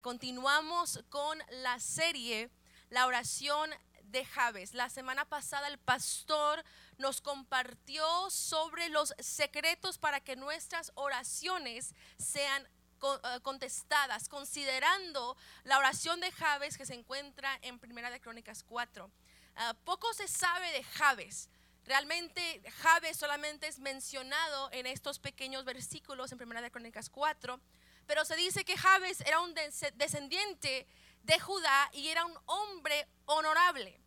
Continuamos con la serie La oración de Javes. La semana pasada el pastor nos compartió sobre los secretos para que nuestras oraciones sean eh, contestadas, considerando la oración de Javes que se encuentra en Primera de Crónicas 4. Ah, poco se sabe de Javes. Realmente Javes solamente es mencionado en estos pequeños versículos en Primera de Crónicas 4 pero se dice que Jabes era un descendiente de Judá y era un hombre honorable,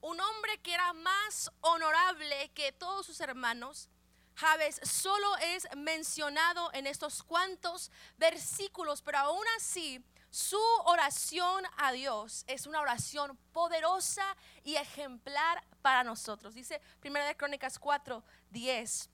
un hombre que era más honorable que todos sus hermanos. Jabes solo es mencionado en estos cuantos versículos, pero aún así su oración a Dios es una oración poderosa y ejemplar para nosotros. Dice 1 de Crónicas 4, 10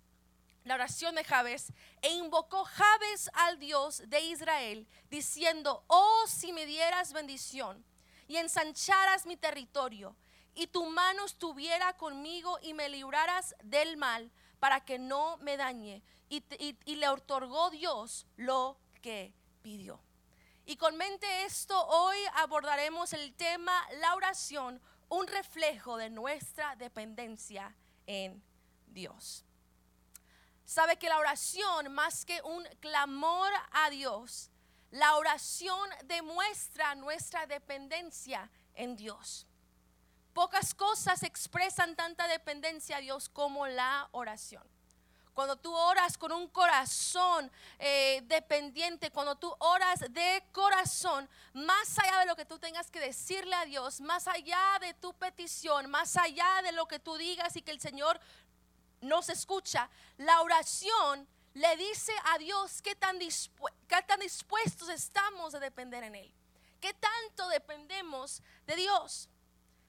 la oración de Jabes, e invocó Jabes al Dios de Israel, diciendo, oh si me dieras bendición y ensancharas mi territorio, y tu mano estuviera conmigo y me libraras del mal, para que no me dañe. Y, y le otorgó Dios lo que pidió. Y con mente esto, hoy abordaremos el tema, la oración, un reflejo de nuestra dependencia en Dios sabe que la oración, más que un clamor a Dios, la oración demuestra nuestra dependencia en Dios. Pocas cosas expresan tanta dependencia a Dios como la oración. Cuando tú oras con un corazón eh, dependiente, cuando tú oras de corazón, más allá de lo que tú tengas que decirle a Dios, más allá de tu petición, más allá de lo que tú digas y que el Señor nos escucha, la oración le dice a Dios qué tan, dispuestos estamos a depender en Él. ¿Qué tanto dependemos de Dios?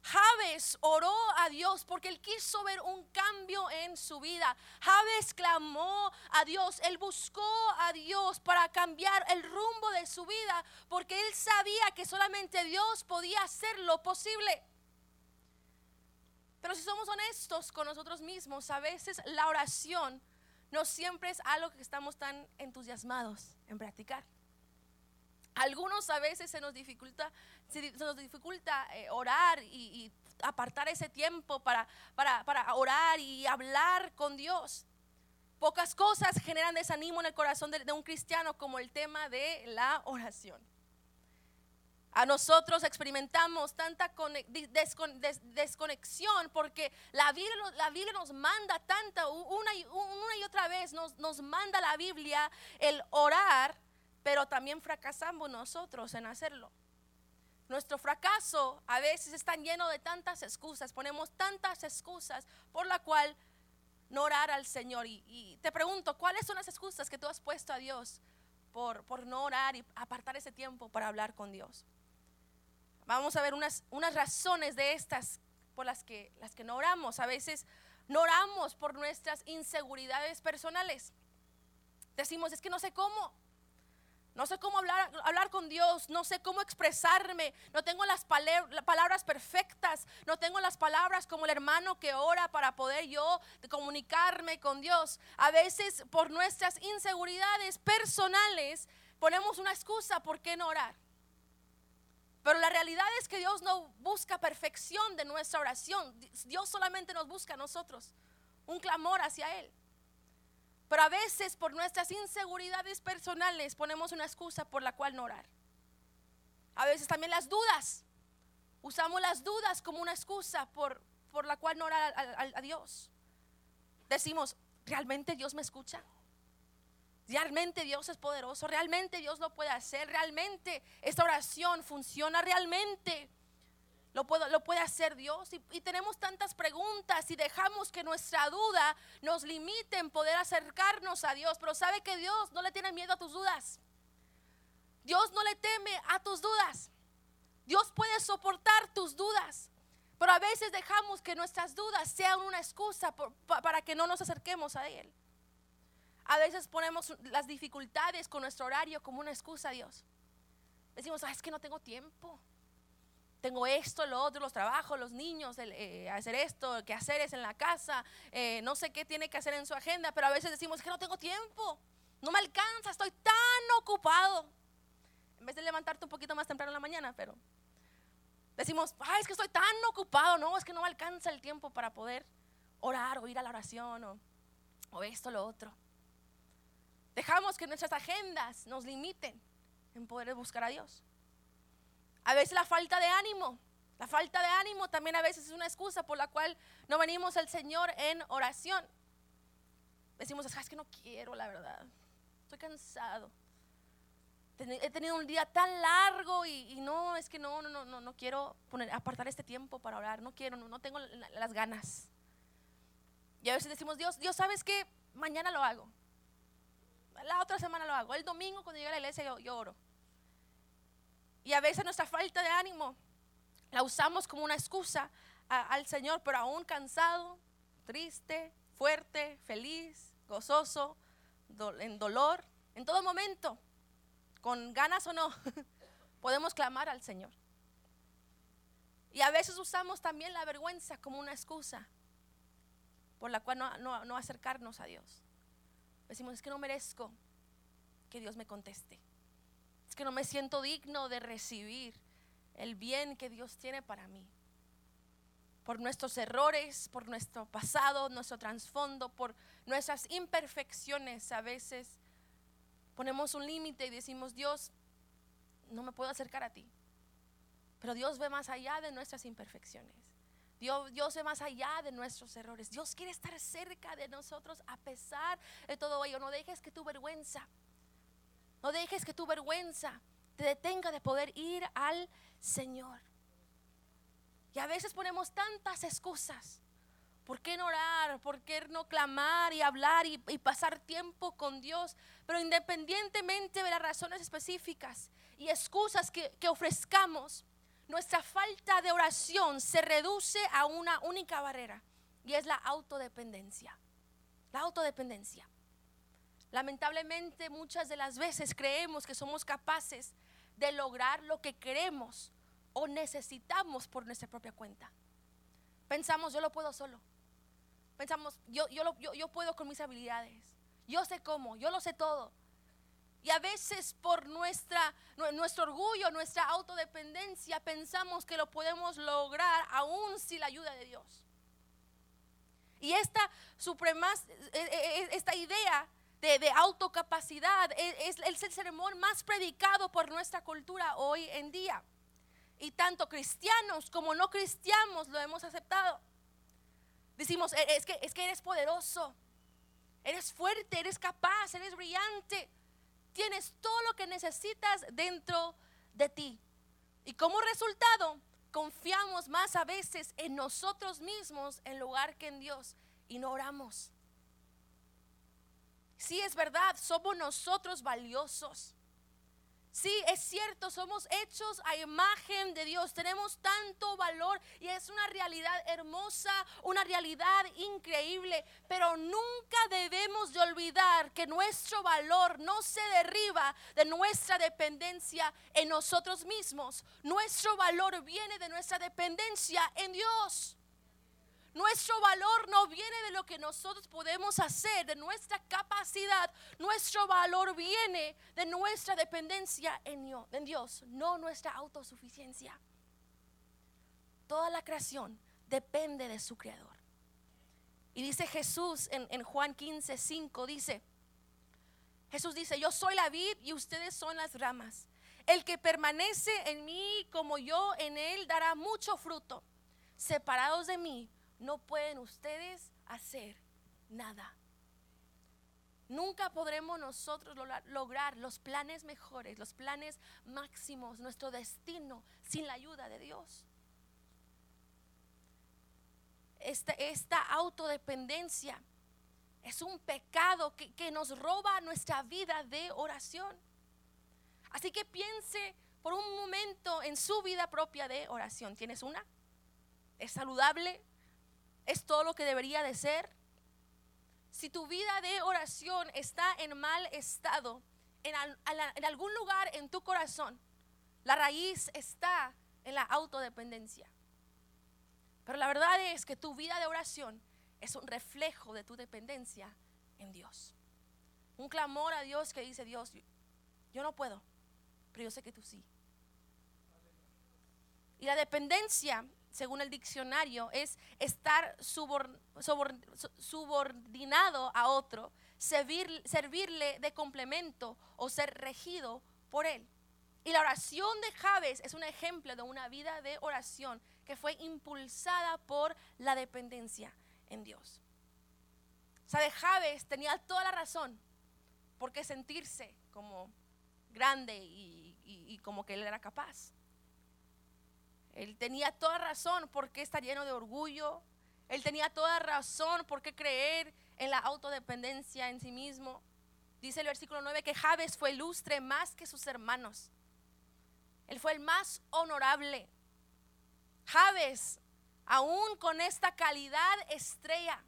Javes oró a Dios porque él quiso ver un cambio en su vida. Javes clamó a Dios, él buscó a Dios para cambiar el rumbo de su vida porque él sabía que solamente Dios podía hacer lo posible. Pero si somos honestos con nosotros mismos, a veces la oración no siempre es algo que estamos tan entusiasmados en practicar. Algunos a veces se nos dificulta, se nos dificulta eh, orar y, apartar ese tiempo para, para, orar y hablar con Dios. Pocas cosas generan desánimo en el corazón de un cristiano como el tema de la oración. A nosotros experimentamos tanta desconexión porque la Biblia, nos manda tanta, una y, otra vez nos, nos manda la Biblia el orar, pero también fracasamos nosotros en hacerlo. Nuestro fracaso a veces está lleno de tantas excusas, ponemos tantas excusas por la cual no orar al Señor. Y, te pregunto, ¿cuáles son las excusas que tú has puesto a Dios por, por no orar y apartar ese tiempo para hablar con Dios? Vamos a ver unas, unas razones de estas por las que, las que no oramos. A veces no oramos por nuestras inseguridades personales. Decimos, es que no sé cómo. No sé cómo hablar, hablar con Dios, no sé cómo expresarme, no tengo las palabras perfectas, no tengo las palabras como el hermano que ora para poder yo comunicarme con Dios. A veces por nuestras inseguridades personales ponemos una excusa por qué no orar. Pero la realidad es que Dios no busca perfección de nuestra oración. Dios solamente nos busca a nosotros. Un clamor hacia Él. Pero a veces por nuestras inseguridades personales ponemos una excusa por la cual no orar. A veces también las dudas. Usamos las dudas como una excusa por, por la cual no orar a Dios. Decimos, ¿realmente Dios me escucha? Realmente Dios es poderoso, realmente Dios lo puede hacer, realmente esta oración funciona, realmente lo, puede hacer Dios. Y, tenemos tantas preguntas y dejamos que nuestra duda nos limite en poder acercarnos a Dios. Pero sabe que Dios no le tiene miedo a tus dudas. Dios no le teme a tus dudas. Dios puede soportar tus dudas. Pero a veces dejamos que nuestras dudas sean una excusa para que no nos acerquemos a Él. A veces ponemos las dificultades con nuestro horario como una excusa a Dios. Decimos, ah, es que no tengo tiempo. Tengo esto, lo otro, los trabajos, los niños, eh, hacer esto, que hacer es en la casa, eh, no sé qué tiene que hacer en su agenda, pero a veces decimos, es que no tengo tiempo, no me alcanza, estoy tan ocupado. En vez de levantarte un poquito más mañana, pero decimos, ay, es que estoy tan ocupado, no, es que no me alcanza el tiempo para poder orar o ir a la oración o esto, lo otro. Dejamos que nuestras agendas nos limiten en poder buscar a Dios. A veces la falta de ánimo, la falta de ánimo también a veces es una excusa por la cual no venimos al Señor en oración. Decimos, es que no quiero, la verdad. Estoy cansado. He tenido un día tan largo y, no, es que no, no, no, no quiero poner, apartar este tiempo para orar. No quiero, no, no tengo las ganas. Y a veces decimos, Dios, Dios, ¿sabes qué? Mañana lo hago. La otra semana lo hago. El domingo cuando llegue a la iglesia yo, oro. Y a veces nuestra falta de ánimo la usamos como una excusa al Señor, pero aún cansado, triste, fuerte, feliz, gozoso, en dolor, en todo momento, con ganas o no, podemos clamar al Señor. Y a veces usamos también la vergüenza como una excusa por la cual no, no acercarnos a Dios. Decimos, es que no merezco que Dios me conteste. Es que no me siento digno de recibir el bien que Dios tiene para mí. Por nuestros errores, por nuestro pasado, nuestro trasfondo, por nuestras imperfecciones, a veces ponemos un límite y decimos, Dios, no me puedo acercar a ti. Pero Dios ve más allá de nuestras imperfecciones. Dios, Dios ve más allá de nuestros errores. Dios quiere estar cerca de nosotros a pesar de todo ello. No dejes que tu vergüenza, no dejes que tu vergüenza te detenga de poder ir al Señor. Y a veces ponemos tantas excusas. ¿Por qué no orar? ¿Por qué no clamar y hablar y, pasar tiempo con Dios? Pero independientemente de las razones específicas y excusas que, que ofrezcamos, nuestra falta de oración se reduce a una única barrera y es la autodependencia. La autodependencia. Lamentablemente muchas de las veces creemos que somos capaces de lograr lo que queremos o necesitamos por nuestra propia cuenta. Pensamos, yo lo puedo solo. Pensamos, yo, yo, yo, yo puedo con mis habilidades. Yo sé cómo, yo lo sé todo. Y a veces por nuestra, nuestro orgullo, nuestra autodependencia, pensamos que lo podemos lograr aún sin la ayuda de Dios. Y esta e, e, e, esta idea de, autocapacidad es, es el sermón más predicado por nuestra cultura hoy en día. Y tanto cristianos como no cristianos lo hemos aceptado. Decimos, es que, es que eres poderoso, eres fuerte, eres capaz, eres brillante tienes todo lo que necesitas dentro de ti. Y como resultado, confiamos más a veces en nosotros mismos en lugar que en Dios y no oramos. Sí, es verdad, somos nosotros valiosos. Sí, es cierto, somos hechos a imagen de Dios, tenemos tanto valor y es una realidad hermosa, una realidad increíble, pero nunca debemos de olvidar que nuestro valor no se derriba de nuestra dependencia en nosotros mismos. Nuestro valor viene de nuestra dependencia en Dios. Nuestro valor no viene de lo que nosotros podemos hacer, de nuestra capacidad. Nuestro valor viene de nuestra dependencia en Dios, no nuestra autosuficiencia. Toda la creación depende de su creador. Y dice Jesús en, en Juan 15, 5, dice, Jesús dice, yo soy la vid y ustedes son las ramas. El que permanece en mí como yo en él dará mucho fruto. Separados de mí, no pueden ustedes hacer nada. Nunca podremos nosotros lograr los planes mejores, los planes máximos, nuestro destino sin la ayuda de Dios. Esta, esta autodependencia es un pecado que, que nos roba nuestra vida de oración. Así que piense por un momento en su vida propia de oración. ¿Tienes una? ¿Es saludable? Es todo lo que debería de ser. Si tu vida de oración está en mal estado, en, algún lugar en tu corazón, la raíz está en la autodependencia. Pero la verdad es que tu vida de oración es un reflejo de tu dependencia en Dios. Un clamor a Dios que dice, Dios, yo no puedo, pero yo sé que tú sí. Y la dependencia, según el diccionario, es estar subordinado a otro, servirle de complemento o ser regido por él. Y la oración de Javes es un ejemplo de una vida de oración que fue impulsada por la dependencia en Dios. O sea, de tenía toda la razón por qué sentirse como grande y como que él era capaz. Él tenía toda razón por qué estar lleno de orgullo. Él tenía toda razón por qué creer en la autodependencia en sí mismo. Dice el versículo 9 que Javes fue ilustre más que sus hermanos. Él fue el más honorable. Javes, aún con esta calidad estrella,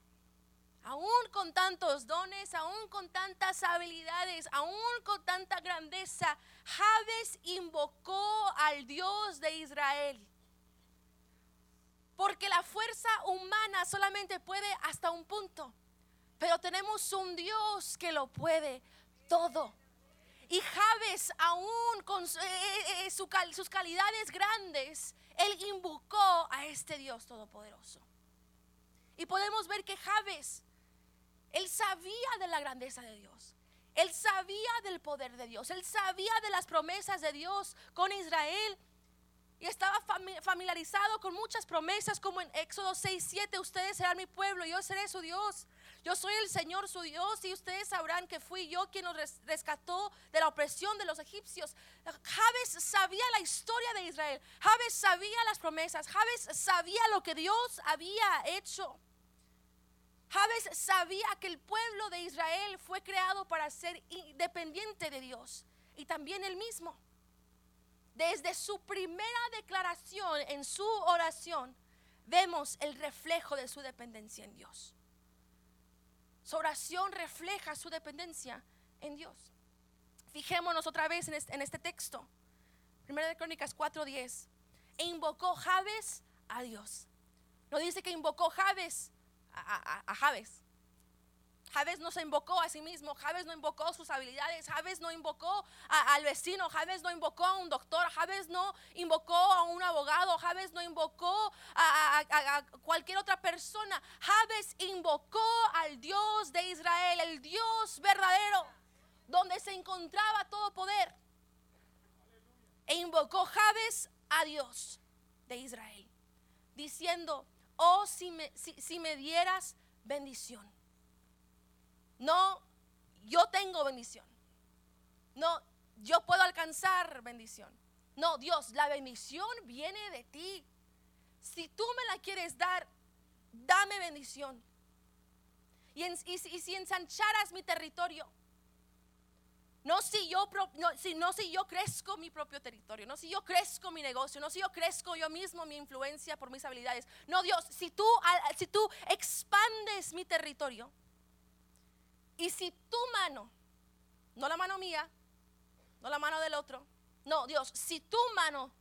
aún con tantos dones, aún con tantas habilidades, aún con tanta grandeza, Javes invocó al Dios de Israel. Porque la fuerza humana solamente puede hasta un punto. Pero tenemos un Dios que lo puede todo. Y Javes, aún con eh, eh, eh, sus calidades grandes, él invocó a este Dios todopoderoso. Y podemos ver que Javes, él sabía de la grandeza de Dios. Él sabía del poder de Dios. Él sabía de las promesas de Dios con Israel y estaba familiarizado con muchas promesas como en Éxodo 6, 7, ustedes serán mi pueblo, yo seré su Dios. Yo soy el Señor su Dios y ustedes sabrán que fui yo quien los rescató de la opresión de los egipcios. Javes sabía la historia de Israel. Javes sabía las promesas. Javes sabía lo que Dios había hecho. Javes sabía que el pueblo de Israel fue creado para ser independiente de Dios y también él mismo desde su primera declaración en su oración, vemos el reflejo de su dependencia en Dios. Su oración refleja su dependencia en Dios. Fijémonos otra vez en este, texto. Primera de Crónicas 4:10. E invocó Javes a Dios. No dice que invocó Javes a, a, a. Javes no se invocó a sí mismo, Javes no invocó sus habilidades, Javes no invocó al vecino, Javes no invocó a un doctor, Javes no invocó a un abogado, Javes no invocó a, a cualquier otra persona, Javes invocó al Dios de Israel, el Dios verdadero, donde se encontraba todo poder. E invocó Javes a Dios de Israel, diciendo, oh si me, si me dieras bendición no, yo tengo bendición. No, yo puedo alcanzar bendición. No, Dios, la bendición viene de ti. Si tú me la quieres dar, dame bendición. Y, si ensancharas mi territorio, no si, yo, no, si, no si yo crezco mi propio territorio, no si yo crezco mi negocio, no si yo crezco yo mismo mi influencia por mis habilidades. No, Dios, si tú, si tú expandes mi territorio, y si tu mano, no la mano mía, no la mano del otro, no, Dios, si tu mano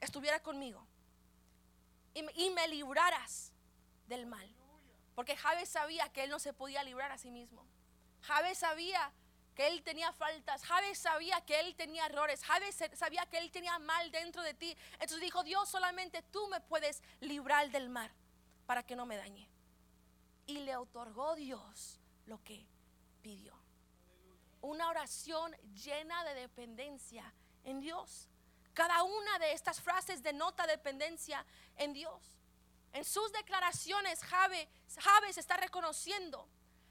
estuviera conmigo y, me libraras del mal, porque Javes sabía que él no se podía librar a sí mismo. Javes sabía que él tenía faltas, Javes sabía que él tenía errores, Javes sabía que él tenía mal dentro de ti. Entonces dijo, Dios, solamente tú me puedes librar del mal para que no me dañe. Y le otorgó Dios lo que pidió. Una oración llena de dependencia en Dios. Cada una de estas frases denota dependencia en Dios. En sus declaraciones, Javes está reconociendo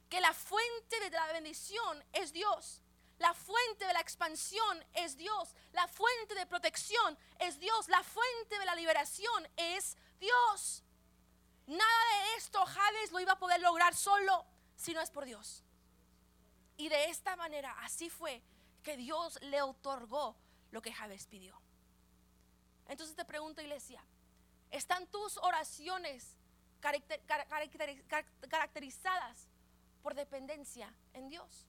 que la fuente de la bendición es Dios. La fuente de la expansión es Dios. La fuente de protección es Dios. La fuente de la liberación es Dios. Nada de esto Javes lo iba a poder lograr solo si no es por Dios. Y de esta manera, así fue que Dios le otorgó lo que Javes pidió. Entonces te pregunto, iglesia, ¿están tus oraciones caracterizadas por dependencia en Dios?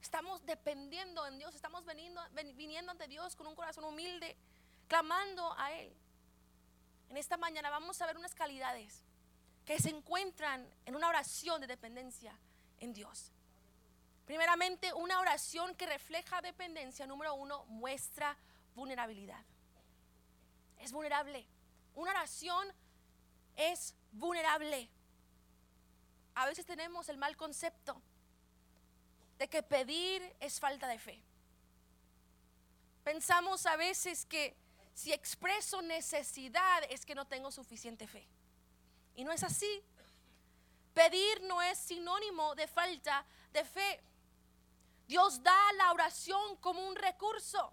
Estamos dependiendo en Dios, estamos viniendo ante Dios con un corazón humilde, clamando a Él. En esta mañana vamos a ver unas calidades que se encuentran en una oración de dependencia en Dios. Primeramente, una oración que refleja dependencia, número uno, muestra vulnerabilidad. es vulnerable. Una oración es vulnerable. A veces tenemos el mal concepto de que pedir es falta de fe. Pensamos a veces que si expreso necesidad es que no tengo suficiente fe. Y no es así. Pedir no es sinónimo de falta de fe. Dios da la oración como un recurso.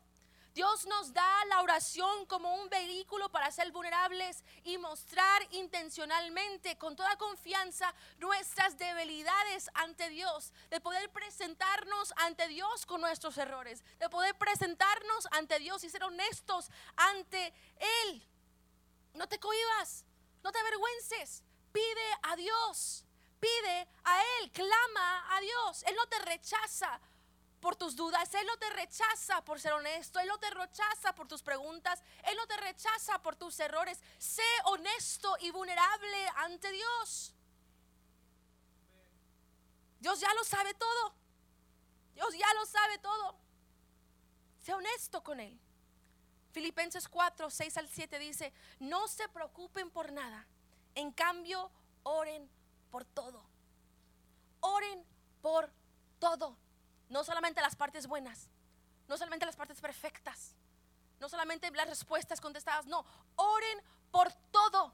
Dios nos da la oración como un vehículo para ser vulnerables y mostrar intencionalmente, con toda confianza, nuestras debilidades ante Dios, de poder presentarnos ante Dios con nuestros errores, de poder presentarnos ante Dios y ser honestos ante Él. No te cohibas, no te avergüences, pide a Dios, pide a Él, clama a Dios, Él no te rechaza por tus dudas, Él no te rechaza por ser honesto, Él no te rechaza por tus preguntas, Él no te rechaza por tus errores. Sé honesto y vulnerable ante Dios. Dios ya lo sabe todo. Dios ya lo sabe todo. Sé honesto con Él. Filipenses 4, 6 al 7 dice, no se preocupen por nada. En cambio, oren por todo. Oren por todo. No solamente las partes buenas, no solamente las partes perfectas, no solamente las respuestas contestadas, no, oren por todo.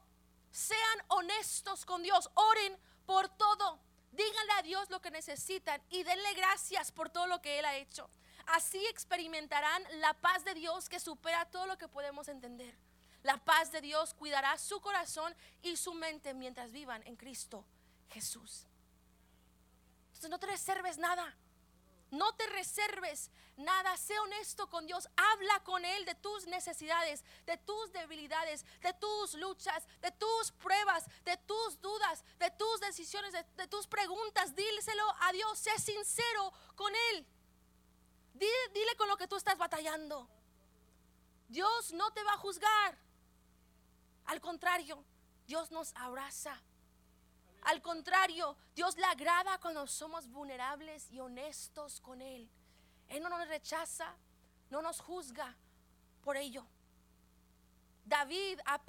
Sean honestos con Dios, oren por todo. Díganle a Dios lo que necesitan y denle gracias por todo lo que Él ha hecho. Así experimentarán la paz de Dios que supera todo lo que podemos entender. La paz de Dios cuidará su corazón y su mente mientras vivan en Cristo Jesús. Entonces no te reserves nada. No te reserves nada, sé honesto con Dios, habla con Él de tus necesidades, de tus debilidades, de tus luchas, de tus pruebas, de tus dudas, de tus decisiones, de, tus preguntas. Díselo a Dios, sé sincero con Él. Dile, con lo que tú estás batallando. Dios no te va a juzgar. Al contrario, Dios nos abraza. Al contrario, Dios le agrada cuando somos vulnerables y honestos con Él. Él no nos rechaza, no nos juzga por ello. David, a,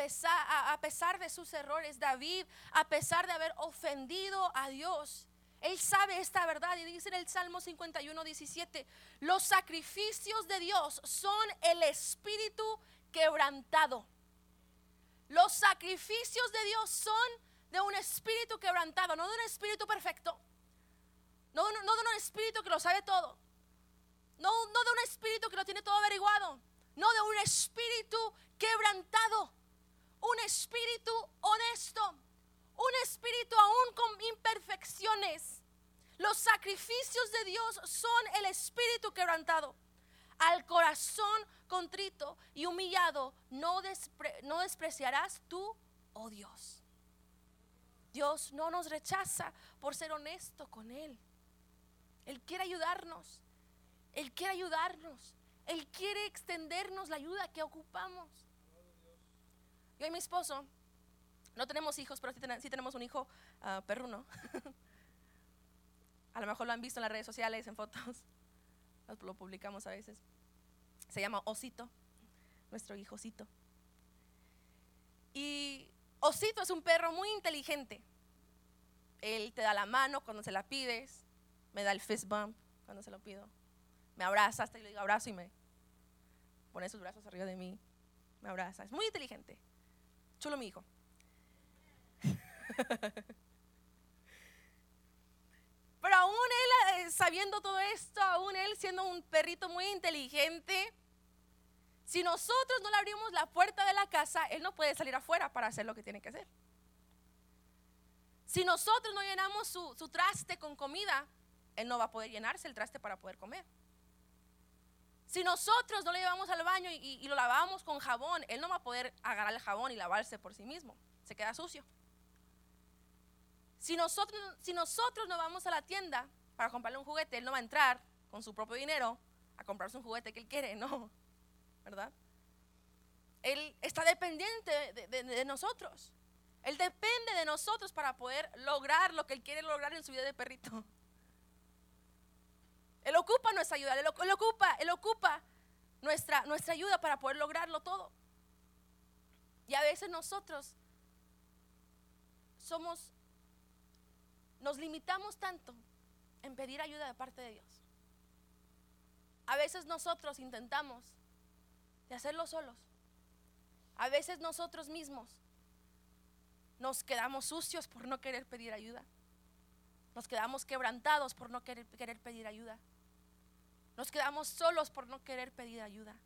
pesar de sus errores, David, a pesar de haber ofendido a Dios, él sabe esta verdad y dice en el Salmo 51, 17, los sacrificios de Dios son el espíritu quebrantado. Los sacrificios de Dios son de un espíritu quebrantado, no de un espíritu perfecto, no, de un espíritu que lo sabe todo, no, no de un espíritu que lo tiene todo averiguado, no de un espíritu quebrantado, un espíritu honesto, un espíritu aún con imperfecciones. Los sacrificios de Dios son el espíritu quebrantado. Al corazón contrito y humillado no, despreciarás tú, oh Dios. Dios no nos rechaza por ser honesto con Él. Él quiere ayudarnos. Él quiere ayudarnos. Él quiere extendernos la ayuda que ocupamos. Yo y mi esposo no tenemos hijos, pero sí, tenemos un hijo uh, perruno. a lo mejor lo han visto en las redes sociales, en fotos. Lo publicamos a veces. Se llama Osito, nuestro hijocito. Y Osito es un perro muy inteligente. Él te da la mano cuando se la pides, me da el fist bump cuando se lo pido, me abraza hasta y le digo abrazo y me pone sus brazos arriba de mí, me abraza. Es muy inteligente. Chulo mi hijo. Pero aún él, eh, sabiendo todo esto, aún él siendo un perrito muy inteligente, si nosotros no le abrimos la puerta de la casa, Él no puede salir afuera para hacer lo que tiene que hacer. Si nosotros no llenamos su, traste con comida, Él no va a poder llenarse el traste para poder comer. Si nosotros no le llevamos al baño y, lo lavamos con jabón, Él no va a poder agarrar el jabón y lavarse por sí mismo. Se queda sucio. Si nosotros, si nosotros no vamos a la tienda para comprarle un juguete, Él no va a entrar con su propio dinero a comprarse un juguete que Él quiere, no. ¿verdad? Él está dependiente de, nosotros. Él depende de nosotros para poder lograr lo que Él quiere lograr en su vida de perrito. Él ocupa nuestra ayuda, Él, ocupa, Él ocupa nuestra, nuestra ayuda para poder lograrlo todo. Y a veces nosotros somos, nos limitamos tanto en pedir ayuda de parte de Dios. A veces nosotros intentamos de hacerlo solos. A veces nosotros mismos nos quedamos sucios por no querer pedir ayuda. Nos quedamos quebrantados por no querer, querer pedir ayuda. Nos quedamos solos por no querer pedir ayuda.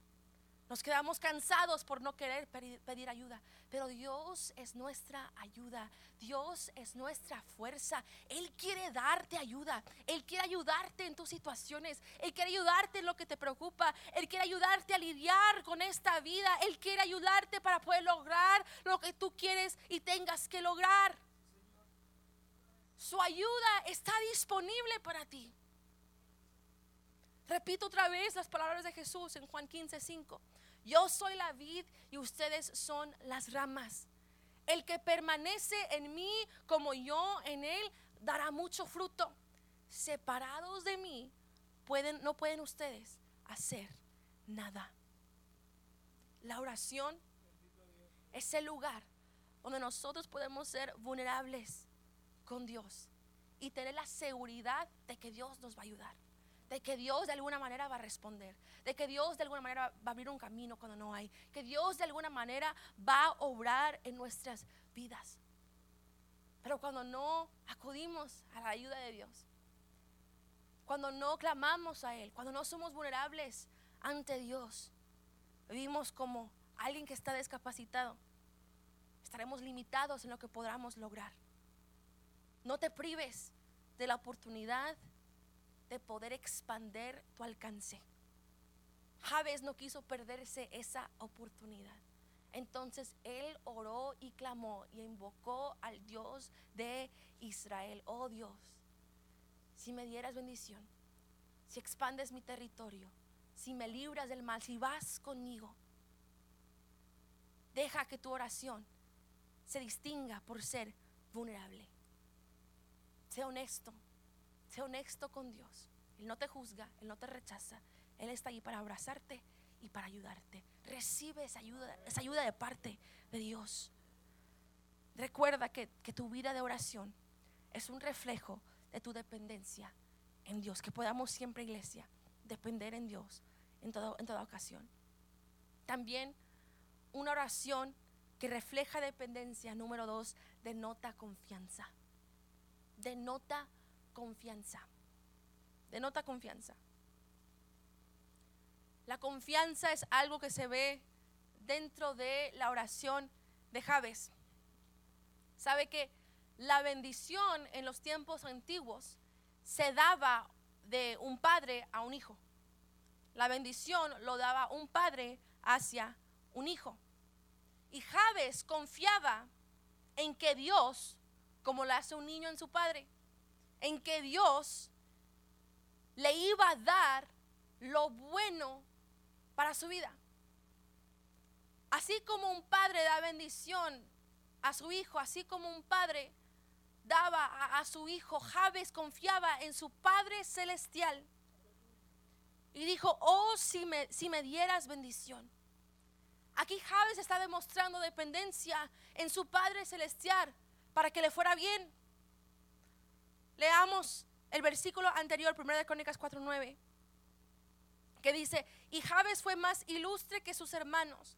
Nos quedamos cansados por no querer pedir, ayuda. Pero Dios es nuestra ayuda. Dios es nuestra fuerza. Él quiere darte ayuda. Él quiere ayudarte en tus situaciones. Él quiere ayudarte en lo que te preocupa. Él quiere ayudarte a lidiar con esta vida. Él quiere ayudarte para poder lograr lo que tú quieres y tengas que lograr. Su ayuda está disponible para ti. Repito otra vez las palabras de Jesús en Juan 15, 5. Yo soy la vid y ustedes son las ramas. El que permanece en mí como yo en él dará mucho fruto. Separados de mí pueden, no pueden ustedes hacer nada. La oración es el lugar donde nosotros podemos ser vulnerables con Dios y tener la seguridad de que Dios nos va a ayudar de que Dios de alguna manera va a responder, de que Dios de alguna manera va a abrir un camino cuando no hay, que Dios de alguna manera va a obrar en nuestras vidas. Pero cuando no acudimos a la ayuda de Dios, cuando no clamamos a Él, cuando no somos vulnerables ante Dios, vivimos como alguien que está discapacitado, estaremos limitados en lo que podamos lograr. No te prives de la oportunidad de poder expander tu alcance. Javes no quiso perderse esa oportunidad. Entonces él oró y clamó y invocó al Dios de Israel. Oh Dios, si me dieras bendición, si expandes mi territorio, si me libras del mal, si vas conmigo, deja que tu oración se distinga por ser vulnerable. Sea honesto, Sé honesto con Dios. Él no te juzga, Él no te rechaza. Él está ahí para abrazarte y para ayudarte. Recibe esa ayuda, esa ayuda de parte de Dios. Recuerda que, tu vida de oración es un reflejo de tu dependencia en Dios. Que podamos siempre, iglesia, depender en Dios en, todo, en toda ocasión. También una oración que refleja dependencia, número dos, denota confianza. Denota confianza. Denota confianza. La confianza es algo que se ve dentro de la oración de Javes. Sabe que la bendición en los tiempos antiguos se daba de un padre a un hijo. La bendición lo daba un padre hacia un hijo. Y Javes confiaba en que Dios, como lo hace un niño en su padre, en que Dios le iba a dar lo bueno para su vida. Así como un padre da bendición a su hijo, así como un padre daba a, su hijo, Javes confiaba en su Padre Celestial. Y dijo, oh, si me, si me dieras bendición. Aquí Javes está demostrando dependencia en su Padre Celestial para que le fuera bien. Leamos el versículo anterior, 1 de Crónicas 4:9, que dice, y Jabes fue más ilustre que sus hermanos,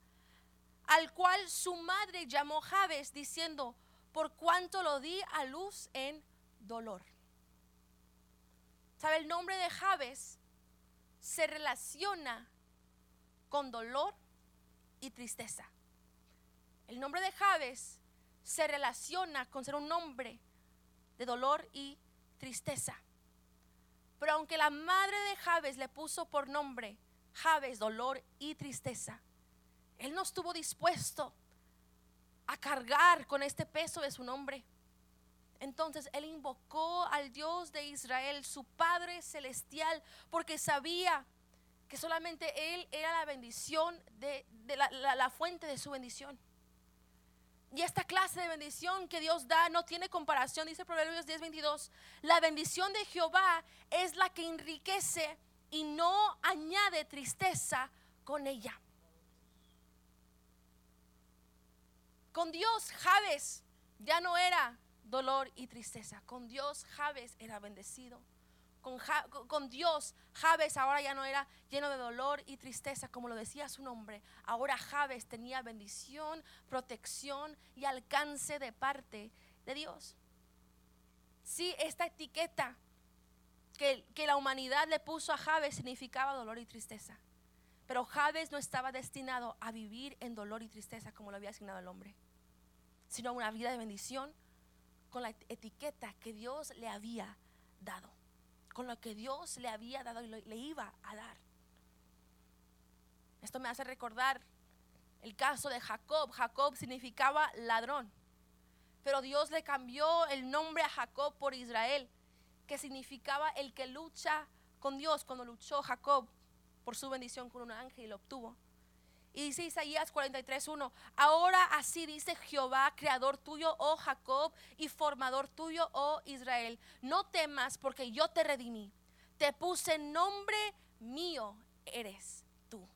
al cual su madre llamó Jabes, diciendo, por cuanto lo di a luz en dolor. ¿Sabe? El nombre de Jabes se relaciona con dolor y tristeza. El nombre de Jabes se relaciona con ser un nombre de dolor y tristeza. Pero aunque la madre de Javes le puso por nombre Javes, dolor y tristeza, él no estuvo dispuesto a cargar con este peso de su nombre. Entonces él invocó al Dios de Israel, su Padre Celestial, porque sabía que solamente él era la bendición de, la fuente de su bendición. Y esta clase de bendición que Dios da no tiene comparación, dice Proverbios 10:22. La bendición de Jehová es la que enriquece y no añade tristeza con ella. Con Dios, Javes ya no era dolor y tristeza. Con Dios, Javes era bendecido. Con, Dios, Javes ahora ya no era lleno de dolor y tristeza, como lo decía su nombre. Ahora Javes tenía bendición, protección y alcance de parte de Dios. Sí, esta etiqueta que, que la humanidad le puso a Javes significaba dolor y tristeza. Pero Javes no estaba destinado a vivir en dolor y tristeza como lo había asignado el hombre, sino una vida de bendición con la etiqueta que Dios le había dado con lo que Dios le había dado y le iba a dar. Esto me hace recordar el caso de Jacob. Jacob significaba ladrón, pero Dios le cambió el nombre a Jacob por Israel, que significaba el que lucha con Dios. Cuando luchó Jacob por su bendición con un ángel y lo obtuvo. Y dice Isaías 43:1, ahora así dice Jehová, creador tuyo, oh Jacob, y formador tuyo, oh Israel. No temas porque yo te redimí. Te puse nombre mío eres tú.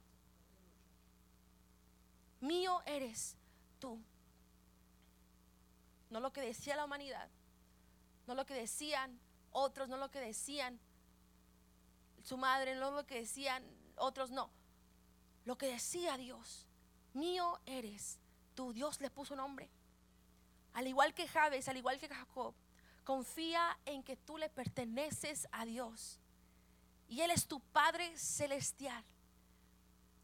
Mío eres tú. No lo que decía la humanidad, no lo que decían otros, no lo que decían su madre, no lo que decían otros, no lo que decía Dios, mío eres tú. Dios le puso nombre. Al igual que Javes, al igual que Jacob, confía en que tú le perteneces a Dios. Y Él es tu Padre celestial.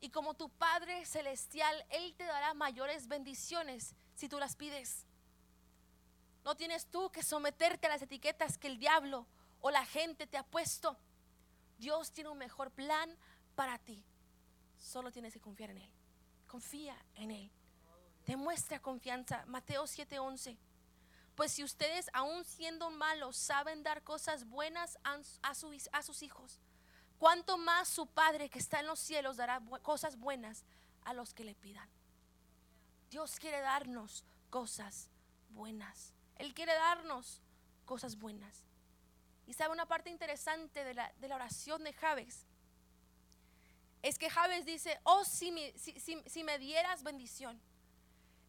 Y como tu Padre celestial, Él te dará mayores bendiciones si tú las pides. No tienes tú que someterte a las etiquetas que el diablo o la gente te ha puesto. Dios tiene un mejor plan para ti. Solo tienes que confiar en Él. Confía en Él. Demuestra confianza. Mateo 7:11. Pues si ustedes, aun siendo malos, saben dar cosas buenas a, a sus hijos, ¿cuánto más su Padre que está en los cielos dará cosas buenas a los que le pidan? Dios quiere darnos cosas buenas. Él quiere darnos cosas buenas. Y sabe una parte interesante de la, de la oración de Javes es que Javes dice, oh, si me, si, me dieras bendición.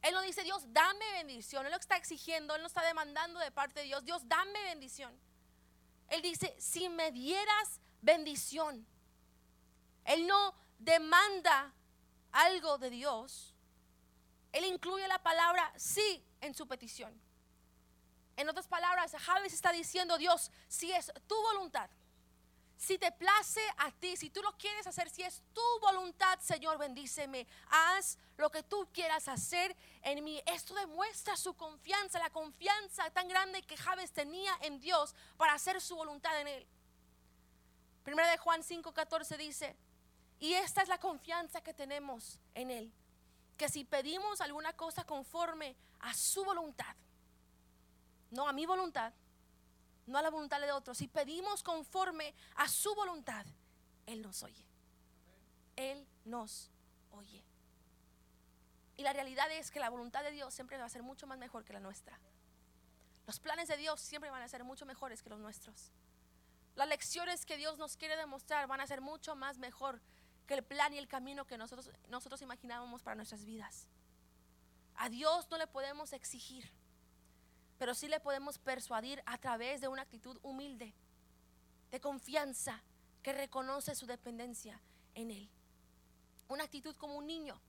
Él no dice, Dios, dame bendición. Él lo está exigiendo, él no está demandando de parte de Dios, Dios, dame bendición. Él dice, si me dieras bendición. Él no demanda algo de Dios. Él incluye la palabra sí en su petición. En otras palabras, Javes está diciendo, Dios, si es tu voluntad, si te place a ti, si tú lo quieres hacer, si es tu voluntad, Señor, bendíceme. Haz lo que tú quieras hacer en mí. Esto demuestra su confianza, la confianza tan grande que Javes tenía en Dios para hacer su voluntad en él. Primera de Juan 5:14 dice, y esta es la confianza que tenemos en él, que si pedimos alguna cosa conforme a su voluntad, no a mi voluntad, no a la voluntad de otros. Si pedimos conforme a su voluntad, Él nos oye. Él nos oye. Y la realidad es que la voluntad de Dios siempre va a ser mucho más mejor que la nuestra. Los planes de Dios siempre van a ser mucho mejores que los nuestros. Las lecciones que Dios nos quiere demostrar van a ser mucho más mejor que el plan y el camino que nosotros, nosotros imaginábamos para nuestras vidas. A Dios no le podemos exigir pero sí le podemos persuadir a través de una actitud humilde, de confianza, que reconoce su dependencia en Él. Una actitud como un niño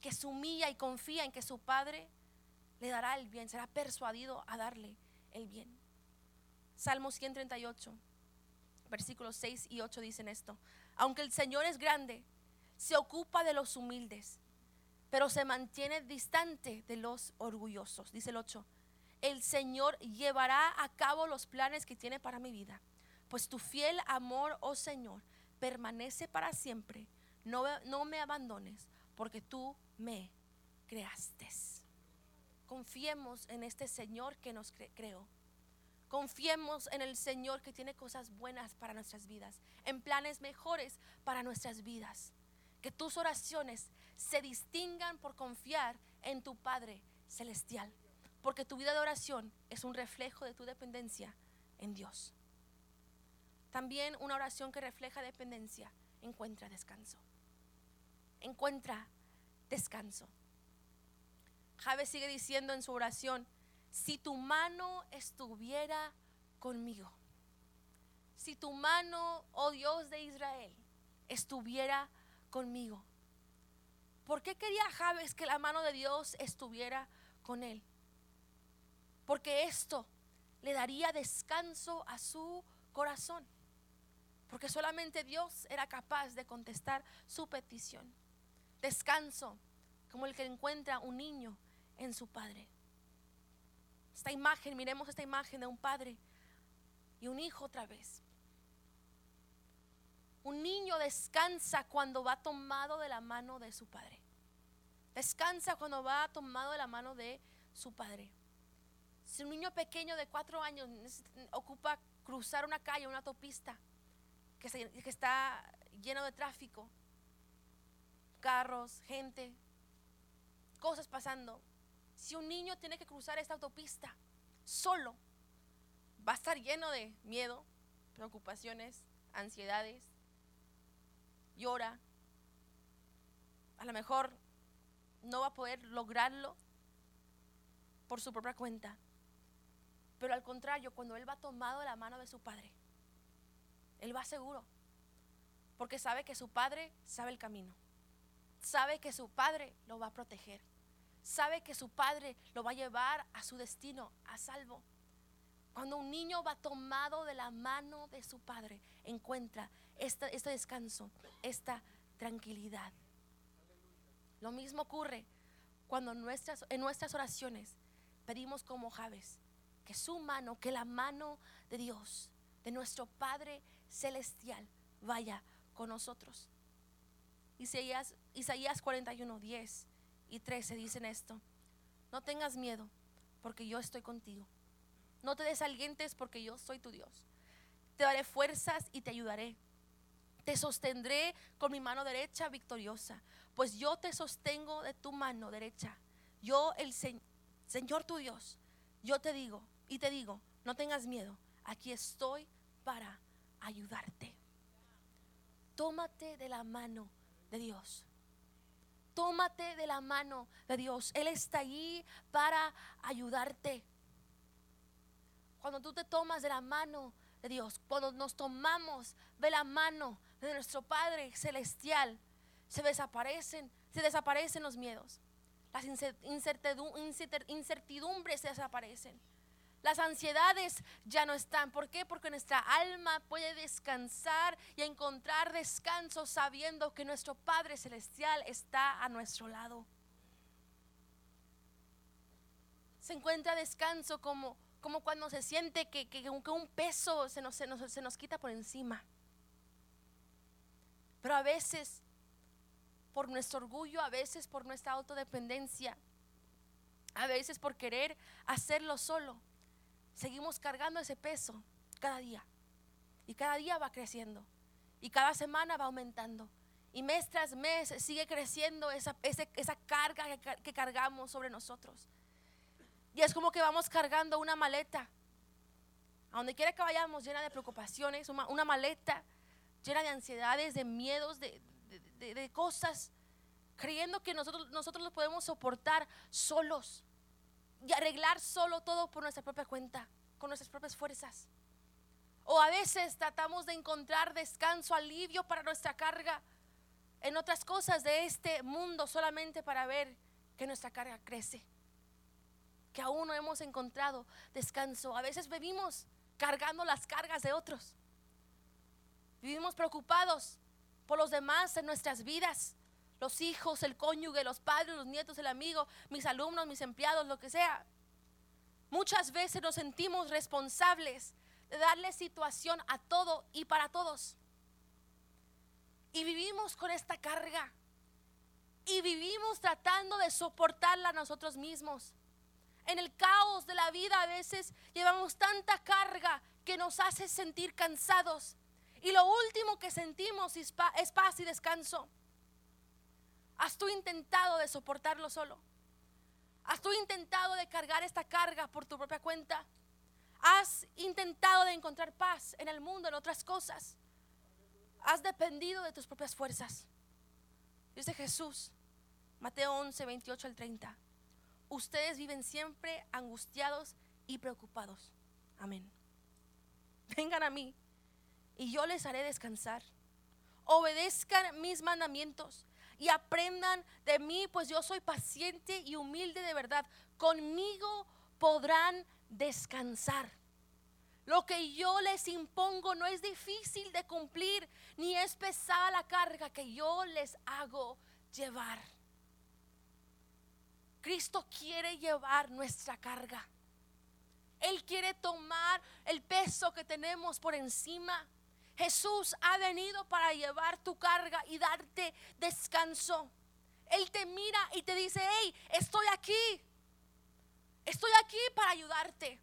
que se humilla y confía en que su padre le dará el bien, será persuadido a darle el bien. Salmo 138, versículos 6 y 8 dicen esto. Aunque el Señor es grande, se ocupa de los humildes, pero se mantiene distante de los orgullosos. Dice el 8 el Señor llevará a cabo los planes que tiene para mi vida. Pues tu fiel amor, oh Señor, permanece para siempre. No, no me abandones, porque tú me creaste. Confiemos en este Señor que nos creó. Confiemos en el Señor que tiene cosas buenas para nuestras vidas, en planes mejores para nuestras vidas. Que tus oraciones se distingan por confiar en tu Padre celestial porque tu vida de oración es un reflejo de tu dependencia en Dios. También una oración que refleja dependencia encuentra descanso. Encuentra descanso. Javes sigue diciendo en su oración, si tu mano estuviera conmigo, si tu mano, oh Dios de Israel, estuviera conmigo. ¿Por qué quería Javes que la mano de Dios estuviera con él? Porque esto le daría descanso a su corazón. Porque solamente Dios era capaz de contestar su petición. Descanso, como el que encuentra un niño en su padre. Esta imagen, miremos esta imagen de un padre y un hijo otra vez. Un niño descansa cuando va tomado de la mano de su padre. Descansa cuando va tomado de la mano de su padre. Si un niño pequeño de cuatro años ocupa cruzar una calle, una autopista, que, está lleno de tráfico, carros, gente, cosas pasando. Si un niño tiene que cruzar esta autopista solo, va a estar lleno de miedo, preocupaciones, ansiedades, llora. A lo mejor no va a poder lograrlo por su propia cuenta. Pero al contrario, cuando él va tomado de la mano de su padre, él va seguro. Porque sabe que su padre sabe el camino. Sabe que su padre lo va a proteger. Sabe que su padre lo va a llevar a su destino, a salvo. Cuando un niño va tomado de la mano de su padre, encuentra este, este descanso, esta tranquilidad. Lo mismo ocurre cuando nuestras, en nuestras oraciones pedimos como Javes que su mano, que la mano de Dios, de nuestro Padre celestial, vaya con nosotros. Isaías, Isaías 41, 10 y 13 dicen esto. No tengas miedo, porque yo estoy contigo. No te desalientes, porque yo soy tu Dios. Te daré fuerzas y te ayudaré. Te sostendré con mi mano derecha victoriosa, pues yo te sostengo de tu mano derecha. Yo, el Señor tu Dios, yo te digo y te digo, no tengas miedo, aquí estoy para ayudarte. Tómate de la mano de Dios. Tómate de la mano de Dios. Él está allí para ayudarte. Cuando tú te tomas de la mano de Dios, cuando nos tomamos de la mano de nuestro Padre Celestial, se desaparecen, se desaparecen los miedos. Las incertidumbres desaparecen. Las ansiedades ya no están. ¿Por qué? Porque nuestra alma puede descansar y encontrar descanso sabiendo que nuestro Padre Celestial está a nuestro lado. Se encuentra descanso como, como cuando se siente que, que, un peso se nos, se, nos, se nos quita por encima. Pero a veces, por nuestro orgullo, a veces por nuestra autodependencia, a veces por querer hacerlo solo, seguimos cargando ese peso cada día. Y cada día va creciendo. Y cada semana va aumentando. Y mes tras mes sigue creciendo esa, esa carga que, cargamos sobre nosotros. Y es como que vamos cargando una maleta. A donde quiera que vayamos, llena de preocupaciones, una, maleta llena de ansiedades, de miedos, de, de, cosas, creyendo que nosotros, nosotros lo podemos soportar solos y arreglar solo todo por nuestra propia cuenta, con nuestras propias fuerzas. O a veces tratamos de encontrar descanso, alivio para nuestra carga en otras cosas de este mundo solamente para ver que nuestra carga crece. Que aún no hemos encontrado descanso. A veces vivimos cargando las cargas de otros. Vivimos preocupados por los demás en nuestras vidas los hijos, el cónyuge, los padres, los nietos, el amigo, mis alumnos, mis empleados, lo que sea. Muchas veces nos sentimos responsables de darle situación a todo y para todos. Y vivimos con esta carga. Y vivimos tratando de soportarla nosotros mismos. En el caos de la vida a veces llevamos tanta carga que nos hace sentir cansados. Y lo último que sentimos es paz y descanso. ¿Has tú intentado de soportarlo solo? ¿Has tú intentado de cargar esta carga por tu propia cuenta? ¿Has intentado de encontrar paz en el mundo, en otras cosas? ¿Has dependido de tus propias fuerzas? Dice Jesús, Mateo 11, 28 al 30. ustedes viven siempre angustiados y preocupados. Amén. Vengan a mí y yo les haré descansar. Obedezcan mis mandamientos y aprendan de mí, pues yo soy paciente y humilde de verdad. Conmigo podrán descansar. Lo que yo les impongo no es difícil de cumplir, ni es pesada la carga que yo les hago llevar. Cristo quiere llevar nuestra carga. Él quiere tomar el peso que tenemos por encima. Jesús ha venido para llevar tu carga y darte descanso. Él te mira y te dice, hey, estoy aquí. Estoy aquí para ayudarte.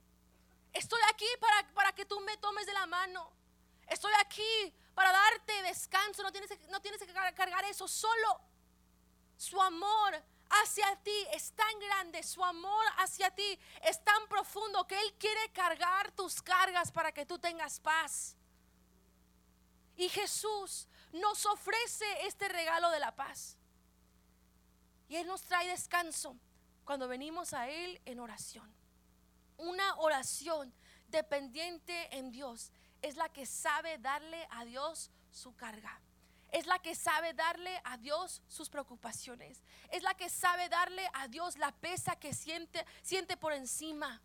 Estoy aquí para, para que tú me tomes de la mano. Estoy aquí para darte descanso. No tienes, no tienes que cargar eso solo. Su amor hacia ti es tan grande, su amor hacia ti es tan profundo que Él quiere cargar tus cargas para que tú tengas paz. Y Jesús nos ofrece este regalo de la paz. Y Él nos trae descanso cuando venimos a Él en oración. Una oración dependiente en Dios es la que sabe darle a Dios su carga es la que sabe darle a Dios sus preocupaciones. Es la que sabe darle a Dios la pesa que siente, siente por encima.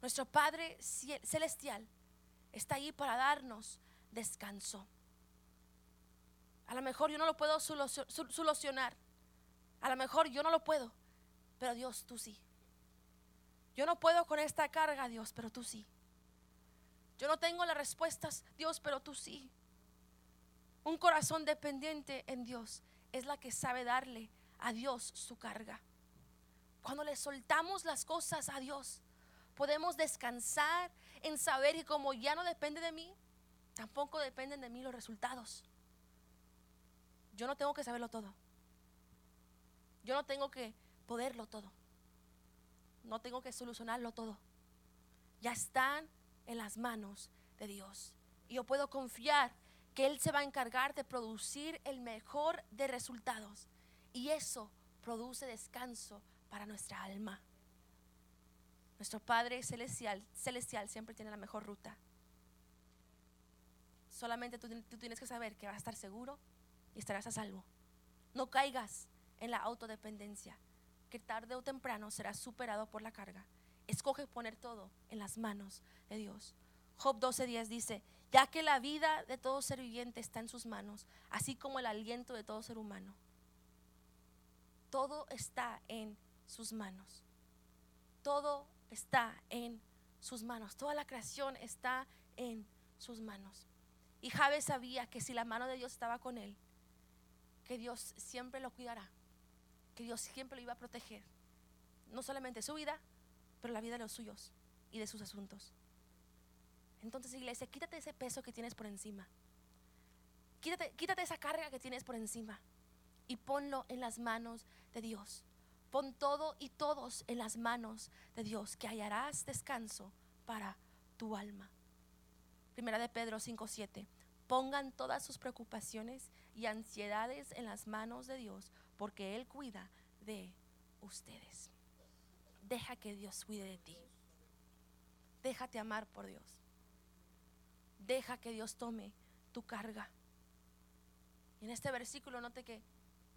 Nuestro Padre Celestial está ahí para darnos descanso. A lo mejor yo no lo puedo solucionar. A lo mejor yo no lo puedo. Pero Dios, tú sí. Yo no puedo con esta carga, Dios, pero tú sí. Yo no tengo las respuestas, Dios, pero tú sí. Un corazón dependiente en Dios es la que sabe darle a Dios su carga. Cuando le soltamos las cosas a Dios, podemos descansar en saber que como ya no depende de mí, tampoco dependen de mí los resultados. Yo no tengo que saberlo todo. Yo no tengo que poderlo todo. No tengo que solucionarlo todo. Ya están en las manos de Dios. Y yo puedo confiar que Él se va a encargar de producir el mejor de resultados. Y eso produce descanso para nuestra alma. Nuestro Padre celestial, celestial siempre tiene la mejor ruta. Solamente tú, tienes que saber que vas a estar seguro y estarás a salvo. No caigas en la autodependencia, que tarde o temprano serás superado por la carga. Escoge poner todo en las manos de Dios. Job 12:10 dice, ya que la vida de todo ser viviente está en sus manos, así como el aliento de todo ser humano. Todo está en sus manos. Todo está en sus manos. Toda la creación está en sus manos. Y Javes sabía que si la mano de Dios estaba con él, que Dios siempre lo cuidará, que Dios siempre lo iba a proteger. No solamente su vida, pero la vida de los suyos y de sus asuntos. Entonces, iglesia, quítate ese peso que tienes por encima. Quítate, quítate esa carga que tienes por encima y ponlo en las manos de Dios. Pon todo y todos en las manos de Dios, que hallarás descanso para tu alma. Primera de Pedro 5:7. Pongan todas sus preocupaciones y ansiedades en las manos de Dios, porque Él cuida de ustedes. Deja que Dios cuide de ti. Déjate amar por Dios. Deja que Dios tome tu carga. Y en este versículo note que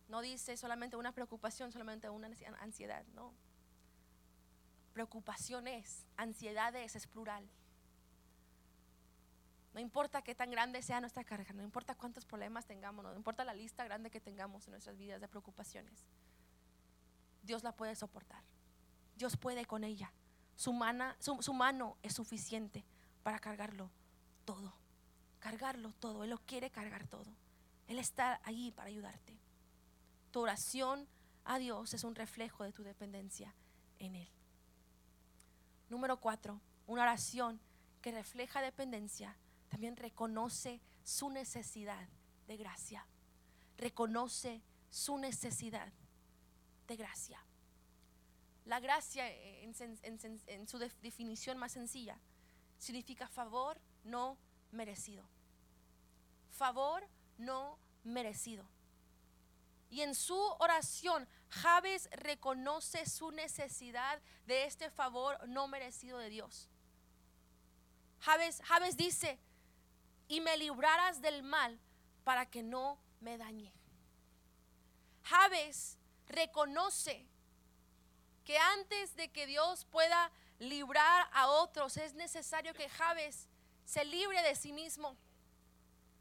no dice solamente una preocupación, solamente una ansiedad, no. Preocupaciones, ansiedades es plural. No importa qué tan grande sea nuestra carga, no importa cuántos problemas tengamos, no importa la lista grande que tengamos en nuestras vidas de preocupaciones. Dios la puede soportar. Dios puede con ella. Su, su mano es suficiente para cargarlo todo, cargarlo todo. Él lo quiere cargar todo. Él está allí para ayudarte. Tu oración a Dios es un reflejo de tu dependencia en Él. Número cuatro, una oración que refleja dependencia también reconoce su necesidad de gracia. Reconoce su necesidad de gracia. La gracia en, en su definición más sencilla significa favor no merecido. Favor no merecido. Y en su oración, Jabes reconoce su necesidad de este favor no merecido de Dios. Jabes, Jabes dice, y me librarás del mal para que no me dañe. Jabes reconoce que antes de que Dios pueda librar a otros, es necesario que Jabes se libre de sí mismo.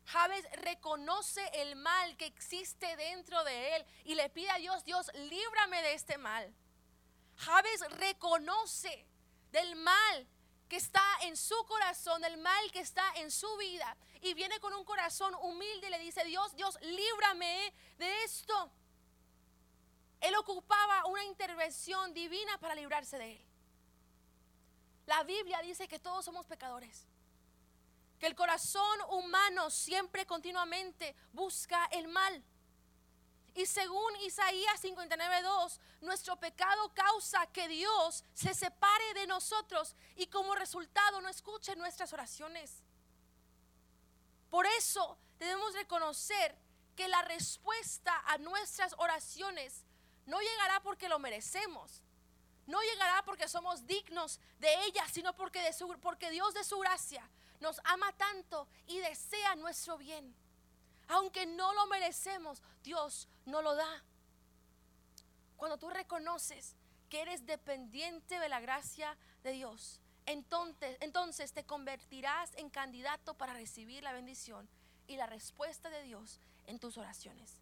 Jabes reconoce el mal que existe dentro de él y le pide a Dios, Dios, líbrame de este mal. Jabes reconoce del mal que está en su corazón, del mal que está en su vida y viene con un corazón humilde y le dice, Dios, Dios, líbrame de esto. Él ocupaba una intervención divina para librarse de él. La Biblia dice que todos somos pecadores que el corazón humano siempre continuamente busca el mal. Y según Isaías 59.2, nuestro pecado causa que Dios se separe de nosotros y como resultado no escuche nuestras oraciones. Por eso debemos reconocer que la respuesta a nuestras oraciones no llegará porque lo merecemos. No llegará porque somos dignos de ella, sino porque, Dios de su gracia nos ama tanto y desea nuestro bien. Aunque no lo merecemos, Dios no lo da. Cuando tú reconoces que eres dependiente de la gracia de Dios, entonces, entonces te convertirás en candidato para recibir la bendición y la respuesta de Dios en tus oraciones.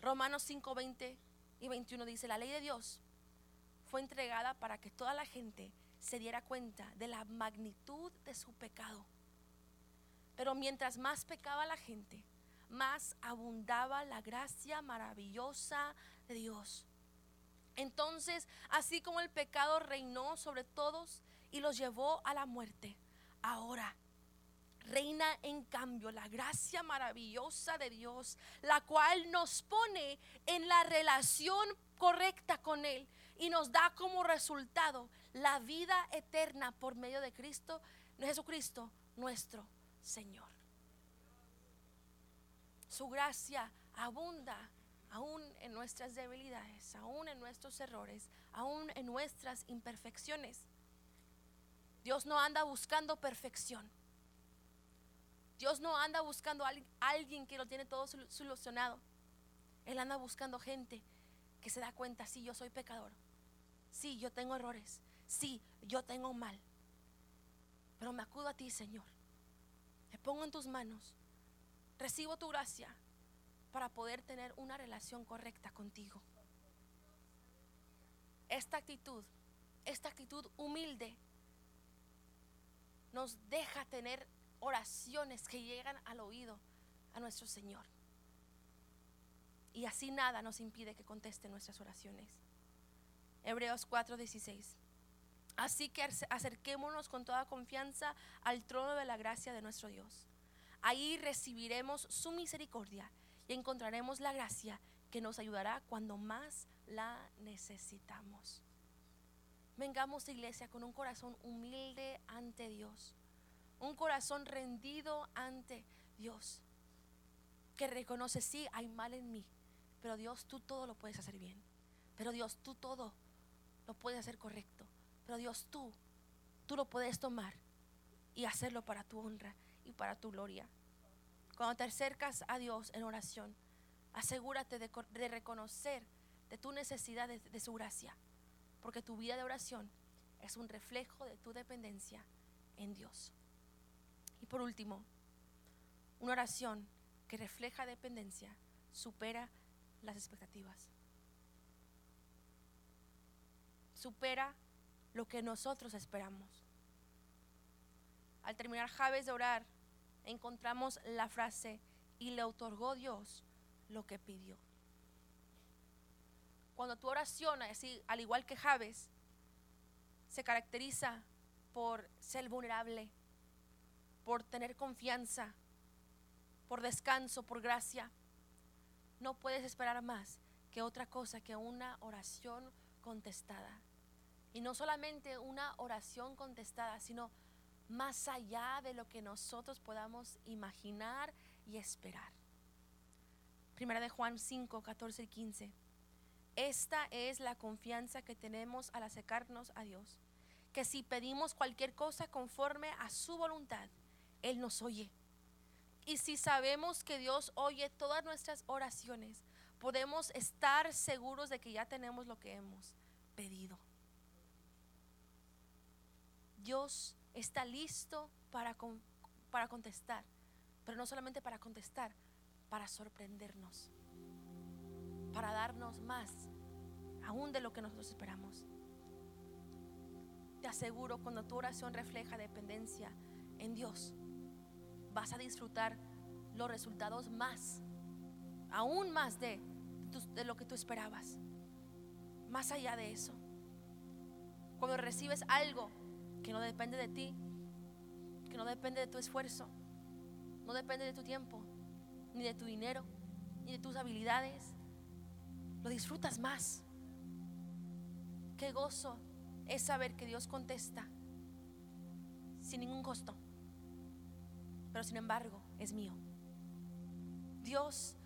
Romanos 5, 20 y 21 dice, la ley de Dios fue entregada para que toda la gente se diera cuenta de la magnitud de su pecado. Pero mientras más pecaba la gente, más abundaba la gracia maravillosa de Dios. Entonces, así como el pecado reinó sobre todos y los llevó a la muerte, ahora reina en cambio la gracia maravillosa de Dios, la cual nos pone en la relación correcta con Él y nos da como resultado la vida eterna por medio de Cristo, Jesucristo, nuestro Señor. Su gracia abunda aún en nuestras debilidades, aún en nuestros errores, aún en nuestras imperfecciones. Dios no anda buscando perfección. Dios no anda buscando a alguien que lo tiene todo solucionado. Él anda buscando gente que se da cuenta, sí, yo soy pecador. Sí, yo tengo errores sí, yo tengo mal, pero me acudo a ti, Señor. Me pongo en tus manos, recibo tu gracia para poder tener una relación correcta contigo. Esta actitud, esta actitud humilde, nos deja tener oraciones que llegan al oído a nuestro Señor. Y así nada nos impide que conteste nuestras oraciones. Hebreos 4:16. Así que acerquémonos con toda confianza al trono de la gracia de nuestro Dios. Ahí recibiremos su misericordia y encontraremos la gracia que nos ayudará cuando más la necesitamos. Vengamos iglesia con un corazón humilde ante Dios, un corazón rendido ante Dios, que reconoce, sí, hay mal en mí, pero Dios, tú todo lo puedes hacer bien, pero Dios, tú todo lo puedes hacer correcto. Dios, tú, tú lo puedes tomar y hacerlo para tu honra y para tu gloria. Cuando te acercas a Dios en oración, asegúrate de, reconocer de tu necesidad de, de su gracia, porque tu vida de oración es un reflejo de tu dependencia en Dios. Y por último, una oración que refleja dependencia supera las expectativas. Supera lo que nosotros esperamos. Al terminar Javes de orar, encontramos la frase, y le otorgó Dios lo que pidió. Cuando tu oración, así, al igual que Javes, se caracteriza por ser vulnerable, por tener confianza, por descanso, por gracia, no puedes esperar más que otra cosa que una oración contestada. Y no solamente una oración contestada, sino más allá de lo que nosotros podamos imaginar y esperar. Primera de Juan 5, 14 y 15. Esta es la confianza que tenemos al acercarnos a Dios, que si pedimos cualquier cosa conforme a su voluntad, Él nos oye. Y si sabemos que Dios oye todas nuestras oraciones, podemos estar seguros de que ya tenemos lo que hemos pedido. Dios está listo para, para contestar, pero no solamente para contestar, para sorprendernos para darnos más, aún de lo que nosotros esperamos. Te aseguro, cuando tu oración refleja dependencia en Dios, vas a disfrutar los resultados más, aún más de, de lo que tú esperabas. Más allá de eso. Cuando recibes algo que no depende de ti, que no depende de tu esfuerzo, no depende de tu tiempo, ni de tu dinero, ni de tus habilidades, lo disfrutas más. Qué gozo es saber que Dios contesta sin ningún costo. Pero sin embargo, es mío. Dios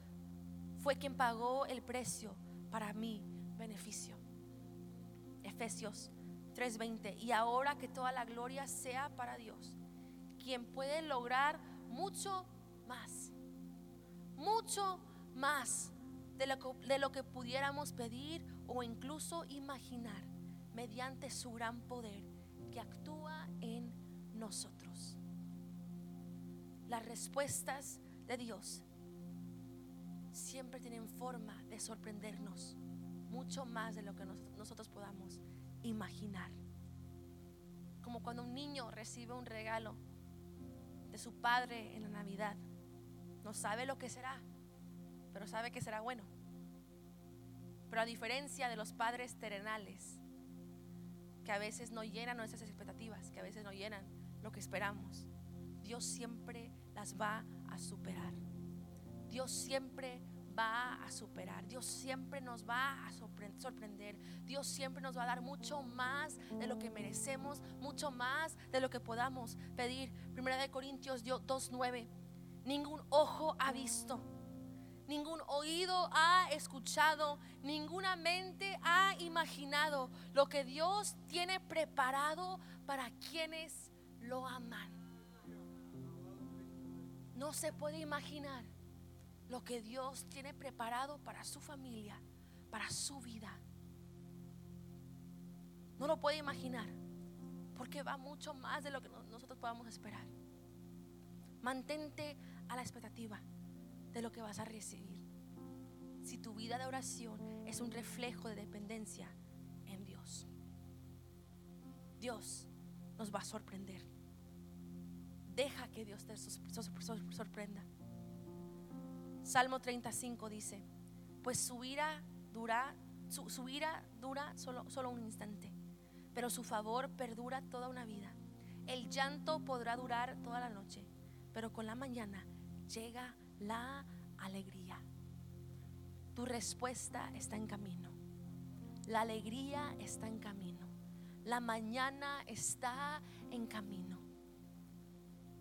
fue quien pagó el precio para mi beneficio. Efesios 3:20. Y ahora que toda la gloria sea para Dios, quien puede lograr mucho más. Mucho más de lo, que, pudiéramos pedir o incluso imaginar mediante su gran poder que actúa en nosotros. Las respuestas de Dios siempre tienen forma de sorprendernos mucho más de lo que nosotros podamos imaginar. Como cuando un niño recibe un regalo de su padre en la Navidad, no sabe lo que será, pero sabe que será bueno. Pero a diferencia de los padres terrenales, que a veces no llenan nuestras expectativas, que a veces no llenan lo que esperamos, Dios siempre las va a superar. Dios siempre va a superar. Dios siempre nos va a sorprender. Dios siempre nos va a dar mucho más de lo que merecemos, mucho más de lo que podamos pedir. Primera de Corintios 2.9. Ningún ojo ha visto ningún oído ha escuchado, ninguna mente ha imaginado lo que Dios tiene preparado para quienes lo aman. No se puede imaginar lo que Dios tiene preparado para su familia, para su vida. No lo puede imaginar porque va mucho más de lo que nosotros podamos esperar. Mantente a la expectativa de lo que vas a recibir. Si tu vida de oración es un reflejo de dependencia en Dios, Dios nos va a sorprender. Deja que Dios te sorprenda. Salmo 35 dice, pues su ira dura, su, ira dura solo, solo un instante, pero su favor perdura toda una vida. El llanto podrá durar toda la noche, pero con la mañana llega la alegría. Tu respuesta está en camino. La alegría está en camino. La mañana está en camino.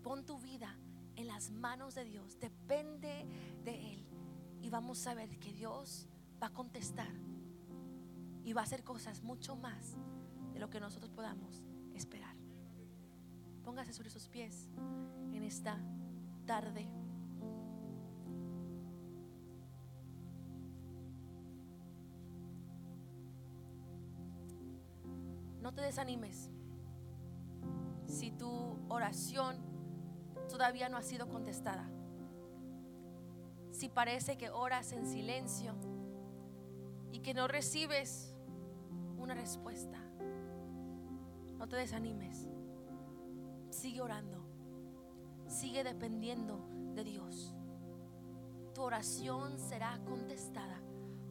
Pon tu vida en las manos de Dios. Depende de Él. Y vamos a ver que Dios va a contestar. Y va a hacer cosas mucho más de lo que nosotros podamos esperar. Póngase sobre sus pies en esta tarde. no te desanimes. Si tu oración todavía no ha sido contestada, si parece que oras en silencio y que no recibes una respuesta, no te desanimes. Sigue orando, sigue dependiendo de Dios. Tu oración será contestada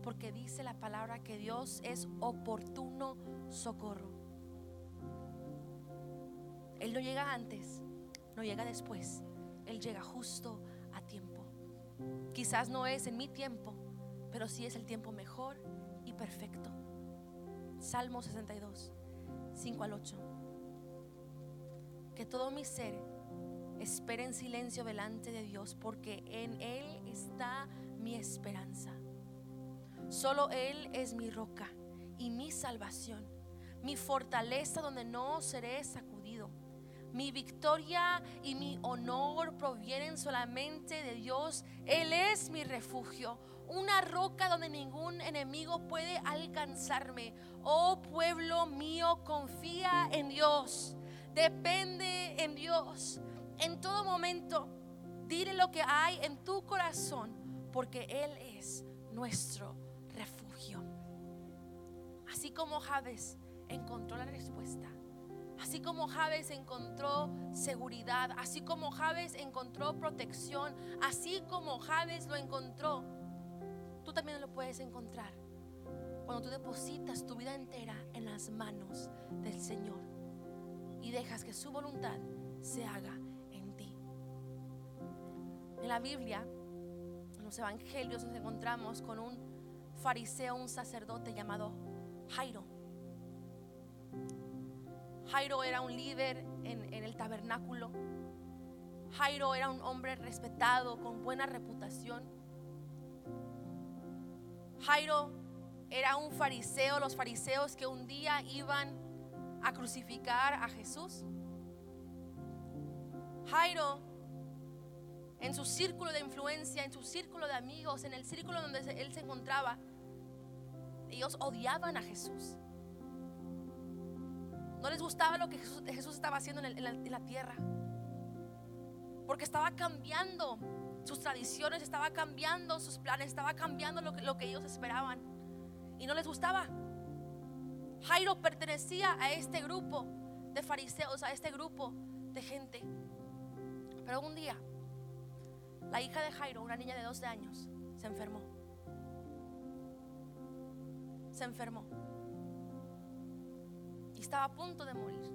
porque dice la palabra que Dios es oportuno socorro. Él no llega antes, no llega después. Él llega justo a tiempo. Quizás no es en mi tiempo, pero sí es el tiempo mejor y perfecto. Salmo 62, 5 al 8. Que todo mi ser espere en silencio delante de Dios, porque en Él está mi esperanza. Solo Él es mi roca y mi salvación, mi fortaleza donde no seré sacudido. Mi victoria y mi honor provienen solamente de Dios. Él es mi refugio, una roca donde ningún enemigo puede alcanzarme. Oh pueblo mío, confía en Dios, depende en Dios. En todo momento, dile lo que hay en tu corazón, porque Él es nuestro refugio. Así como Javes encontró la respuesta Así como Javes encontró seguridad, así como Javes encontró protección, así como Javes lo encontró, tú también lo puedes encontrar cuando tú depositas tu vida entera en las manos del Señor y dejas que su voluntad se haga en ti. En la Biblia, en los evangelios nos encontramos con un fariseo, un sacerdote llamado Jairo. Jairo era un líder en, el tabernáculo. Jairo era un hombre respetado, con buena reputación. Jairo era un fariseo, los fariseos que un día iban a crucificar a Jesús. Jairo, en su círculo de influencia, en su círculo de amigos, en el círculo donde él se encontraba, ellos odiaban a Jesús. No les gustaba lo que Jesús, estaba haciendo en, la, tierra. Porque estaba cambiando sus tradiciones, estaba cambiando sus planes, estaba cambiando lo que, lo que ellos esperaban. Y no les gustaba. Jairo pertenecía a este grupo de fariseos, a este grupo de gente. Pero un día, la hija de Jairo, una niña de 12 años, se enfermó. Se enfermó estaba a punto de morir.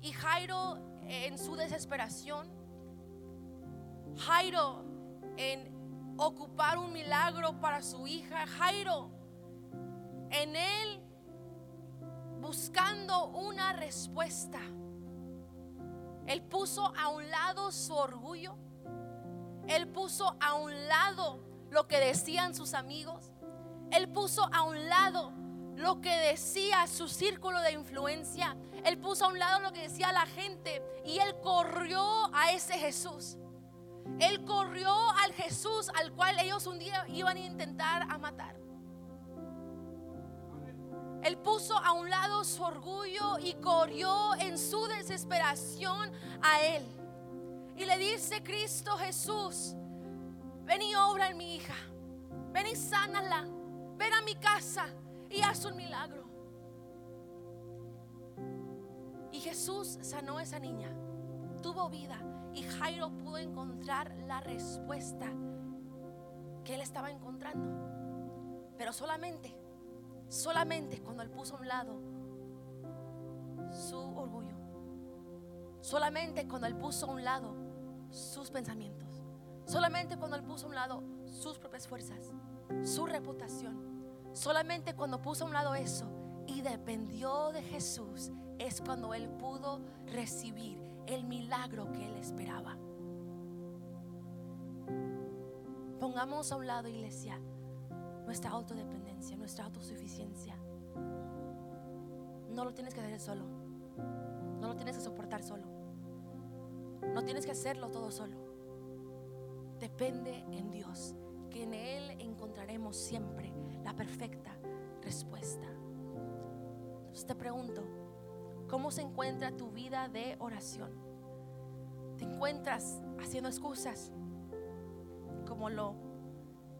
Y Jairo en su desesperación, Jairo en ocupar un milagro para su hija, Jairo en él buscando una respuesta. Él puso a un lado su orgullo. Él puso a un lado lo que decían sus amigos. Él puso a un lado lo que decía su círculo de influencia. Él puso a un lado lo que decía la gente y él corrió a ese Jesús. Él corrió al Jesús al cual ellos un día iban a intentar a matar. Él puso a un lado su orgullo y corrió en su desesperación a Él. Y le dice Cristo Jesús, ven y obra en mi hija, ven y sánala, ven a mi casa, y haz un milagro. Y Jesús sanó a esa niña, tuvo vida y Jairo pudo encontrar la respuesta que él estaba encontrando. Pero solamente, solamente cuando él puso a un lado su orgullo, solamente cuando él puso a un lado sus pensamientos, solamente cuando él puso a un lado sus propias fuerzas, su reputación Solamente cuando puso a un lado eso y dependió de Jesús es cuando él pudo recibir el milagro que él esperaba. Pongamos a un lado, iglesia, nuestra autodependencia, nuestra autosuficiencia. No lo tienes que hacer solo. No lo tienes que soportar solo. No tienes que hacerlo todo solo. Depende en Dios, que en Él encontraremos siempre la perfecta respuesta. Entonces te pregunto, ¿cómo se encuentra tu vida de oración? ¿Te encuentras haciendo excusas? Como lo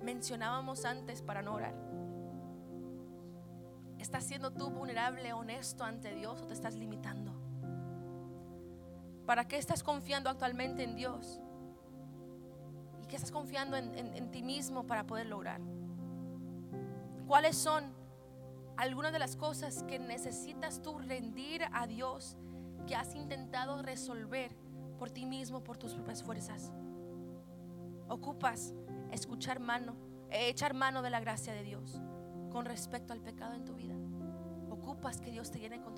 mencionábamos antes para no orar. ¿Estás siendo tú vulnerable, honesto ante Dios o te estás limitando? ¿Para qué estás confiando actualmente en Dios? ¿Y qué estás confiando en, en ti mismo para poder lograr? ¿Cuáles son algunas de las cosas que necesitas tú rendir a Dios que has intentado resolver por ti mismo, por tus propias fuerzas? Ocupas escuchar mano, eh, echar mano de la gracia de Dios con respecto al pecado en tu vida. Ocupas que Dios te llene con,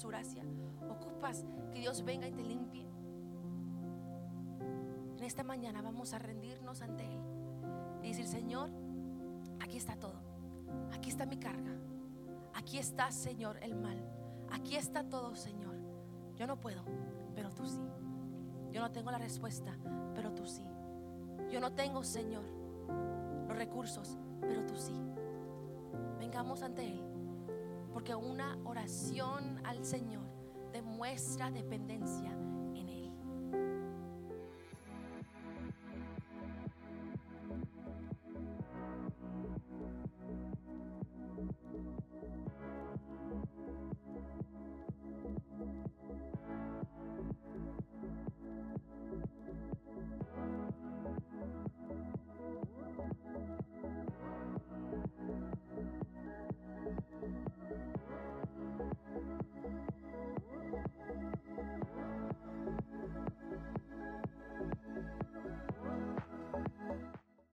su gracia. Ocupas que Dios venga y te limpie. En esta mañana vamos a rendirnos ante Él y decir, Señor, aquí está todo. Aquí está mi carga. Aquí está, Señor, el mal. Aquí está todo, Señor. Yo no puedo, pero tú sí. Yo no tengo la respuesta, pero tú sí. Yo no tengo, Señor, los recursos, pero tú sí. Vengamos ante Él, porque una oración al Señor demuestra dependencia